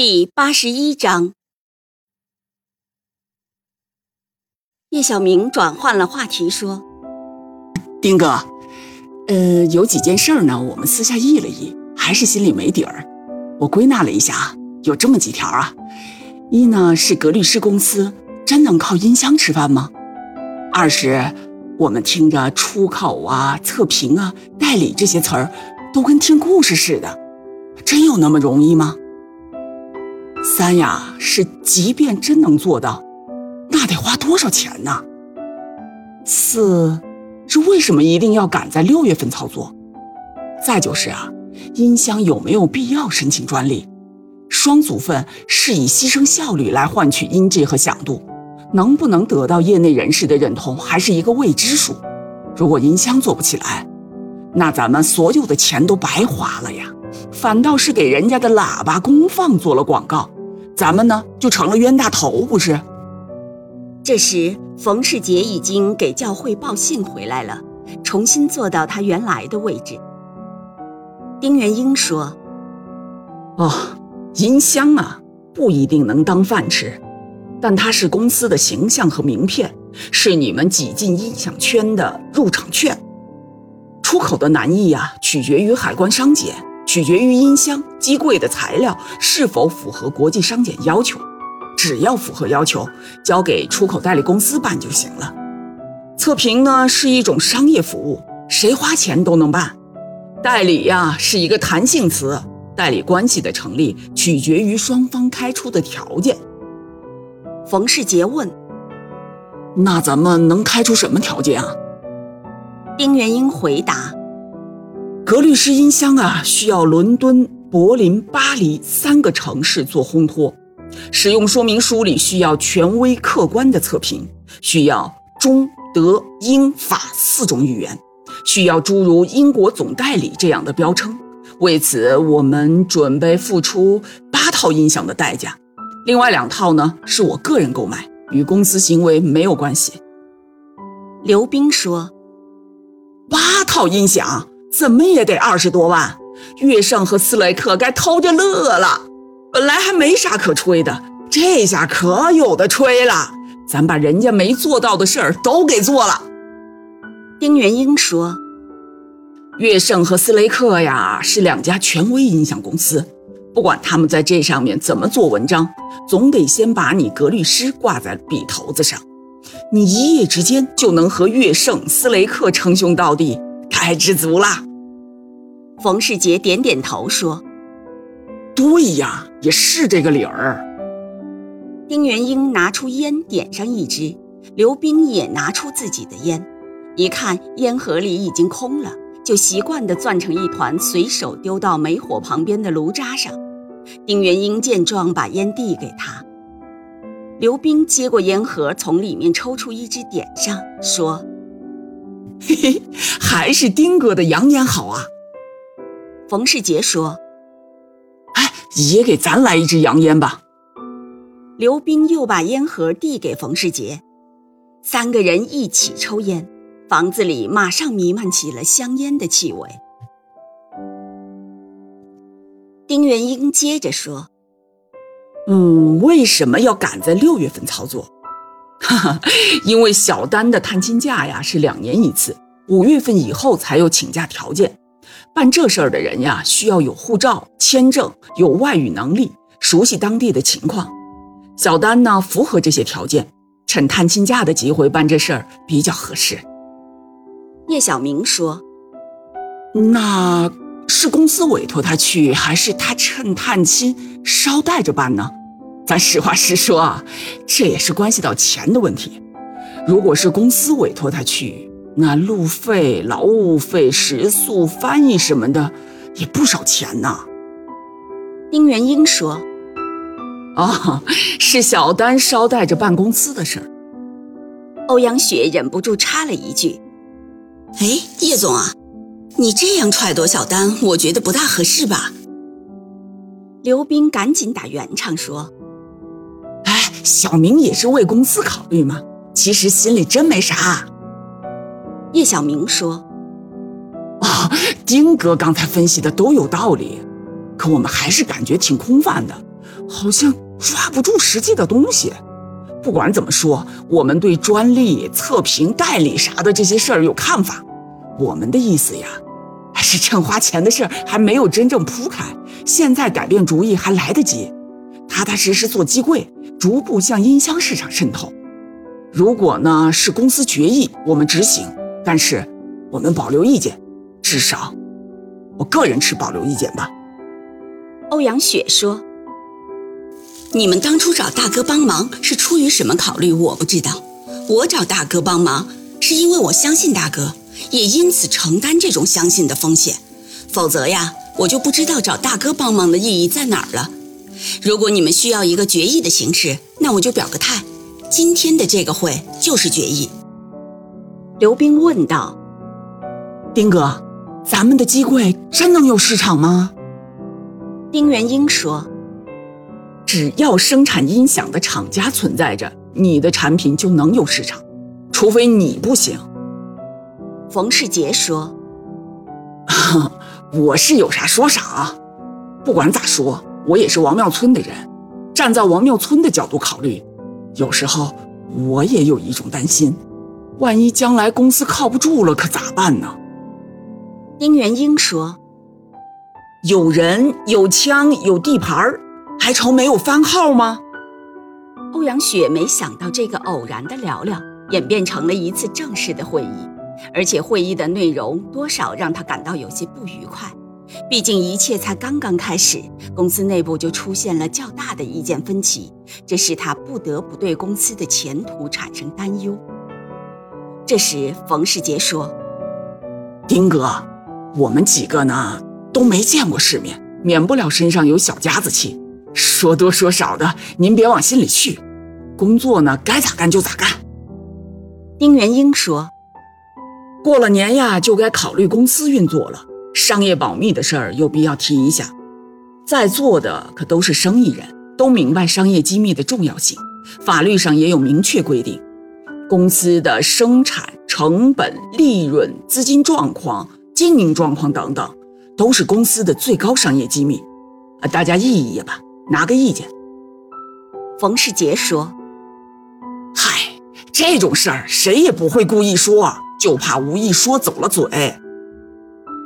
第八十一章，叶小明转换了话题说：“丁哥，呃，有几件事呢，我们私下议了议，还是心里没底儿。我归纳了一下，有这么几条啊：一呢是格律诗公司真能靠音箱吃饭吗？二是，我们听着出口啊、测评啊、代理这些词儿，都跟听故事似的，真有那么容易吗？”三呀，是即便真能做到，那得花多少钱呢？四，是为什么一定要赶在六月份操作？再就是啊，音箱有没有必要申请专利？双组分是以牺牲效率来换取音质和响度，能不能得到业内人士的认同，还是一个未知数。如果音箱做不起来，那咱们所有的钱都白花了呀，反倒是给人家的喇叭功放做了广告。咱们呢就成了冤大头，不是？这时，冯世杰已经给教会报信回来了，重新坐到他原来的位置。丁元英说：“哦，音箱啊，不一定能当饭吃，但它是公司的形象和名片，是你们挤进音响圈的入场券。出口的难易啊，取决于海关商检。”取决于音箱机柜的材料是否符合国际商检要求，只要符合要求，交给出口代理公司办就行了。测评呢是一种商业服务，谁花钱都能办。代理呀是一个弹性词，代理关系的成立取决于双方开出的条件。冯世杰问：“那咱们能开出什么条件啊？”丁元英回答。格律诗音箱啊，需要伦敦、柏林、巴黎三个城市做烘托，使用说明书里需要权威客观的测评，需要中、德、英、法四种语言，需要诸如英国总代理这样的标称。为此，我们准备付出八套音响的代价，另外两套呢是我个人购买，与公司行为没有关系。刘冰说：“八套音响。”怎么也得二十多万，月盛和斯雷克该偷着乐了。本来还没啥可吹的，这下可有的吹了。咱把人家没做到的事儿都给做了。丁元英说：“乐盛和斯雷克呀，是两家权威音响公司，不管他们在这上面怎么做文章，总得先把你格律诗挂在笔头子上。你一夜之间就能和乐盛、斯雷克称兄道弟。”太知足了，冯世杰点点头说：“对呀，也是这个理儿。”丁元英拿出烟点上一支，刘冰也拿出自己的烟，一看烟盒里已经空了，就习惯地攥成一团，随手丢到煤火旁边的炉渣上。丁元英见状，把烟递给他。刘冰接过烟盒，从里面抽出一支，点上，说。嘿嘿，还是丁哥的洋烟好啊。冯世杰说：“哎，也给咱来一支洋烟吧。”刘冰又把烟盒递给冯世杰，三个人一起抽烟，房子里马上弥漫起了香烟的气味。丁元英接着说：“嗯，为什么要赶在六月份操作？”哈哈，因为小丹的探亲假呀是两年一次，五月份以后才有请假条件。办这事儿的人呀，需要有护照、签证，有外语能力，熟悉当地的情况。小丹呢符合这些条件，趁探亲假的机会办这事儿比较合适。叶小明说：“那是公司委托他去，还是他趁探亲捎带着办呢？”咱实话实说啊，这也是关系到钱的问题。如果是公司委托他去，那路费、劳务费、食宿、翻译什么的，也不少钱呢。丁元英说：“哦，是小丹捎带着办公司的事儿。”欧阳雪忍不住插了一句：“哎，叶总啊，你这样揣度小丹，我觉得不大合适吧？”刘斌赶紧打圆场说：“哎，小明也是为公司考虑嘛，其实心里真没啥。”叶小明说：“啊，丁哥刚才分析的都有道理，可我们还是感觉挺空泛的，好像抓不住实际的东西。不管怎么说，我们对专利、测评、代理啥的这些事儿有看法。我们的意思呀，是趁花钱的事儿还没有真正铺开，现在改变主意还来得及，踏踏实实做机柜，逐步向音箱市场渗透。如果呢是公司决议，我们执行。”但是，我们保留意见，至少，我个人持保留意见吧。欧阳雪说：“你们当初找大哥帮忙是出于什么考虑？我不知道。我找大哥帮忙是因为我相信大哥，也因此承担这种相信的风险。否则呀，我就不知道找大哥帮忙的意义在哪儿了。如果你们需要一个决议的形式，那我就表个态。今天的这个会就是决议。”刘冰问道：“丁哥，咱们的机柜真能有市场吗？”丁元英说：“只要生产音响的厂家存在着，你的产品就能有市场，除非你不行。”冯世杰说：“ 我是有啥说啥啊，不管咋说，我也是王庙村的人，站在王庙村的角度考虑，有时候我也有一种担心。”万一将来公司靠不住了，可咋办呢？丁元英说：“有人、有枪、有地盘儿还愁没有番号吗？”欧阳雪没想到这个偶然的聊聊演变成了一次正式的会议，而且会议的内容多少让她感到有些不愉快。毕竟一切才刚刚开始，公司内部就出现了较大的意见分歧，这使他不得不对公司的前途产生担忧。这时，冯世杰说：“丁哥，我们几个呢都没见过世面，免不了身上有小家子气。说多说少的，您别往心里去。工作呢，该咋干就咋干。”丁元英说：“过了年呀，就该考虑公司运作了。商业保密的事儿有必要提一下。在座的可都是生意人，都明白商业机密的重要性，法律上也有明确规定。”公司的生产成本、利润、资金状况、经营状况等等，都是公司的最高商业机密。啊，大家议一议吧，拿个意见。冯世杰说：“嗨，这种事儿谁也不会故意说，就怕无意说走了嘴。”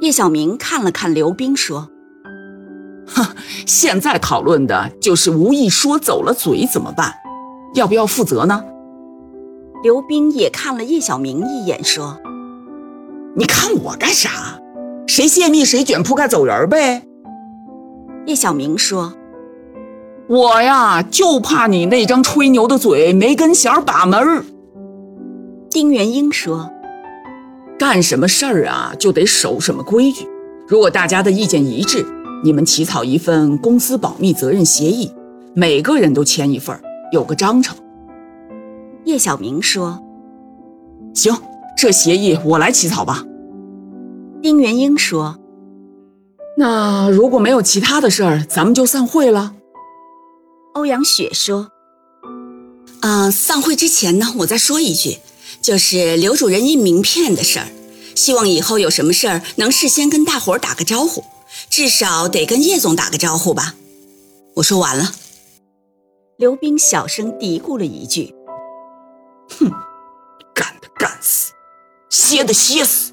叶小明看了看刘冰说：“哼，现在讨论的就是无意说走了嘴怎么办，要不要负责呢？”刘冰也看了叶小明一眼，说：“你看我干啥？谁泄密谁卷铺盖走人呗。”叶小明说：“我呀，就怕你那张吹牛的嘴没根弦把门。”丁元英说：“干什么事儿啊，就得守什么规矩。如果大家的意见一致，你们起草一份公司保密责任协议，每个人都签一份，有个章程。”叶小明说：“行，这协议我来起草吧。”丁元英说：“那如果没有其他的事儿，咱们就散会了。”欧阳雪说：“啊，散会之前呢，我再说一句，就是刘主任印名片的事儿，希望以后有什么事儿能事先跟大伙儿打个招呼，至少得跟叶总打个招呼吧。”我说完了。刘冰小声嘀咕了一句。哼，干的干死，歇的歇死。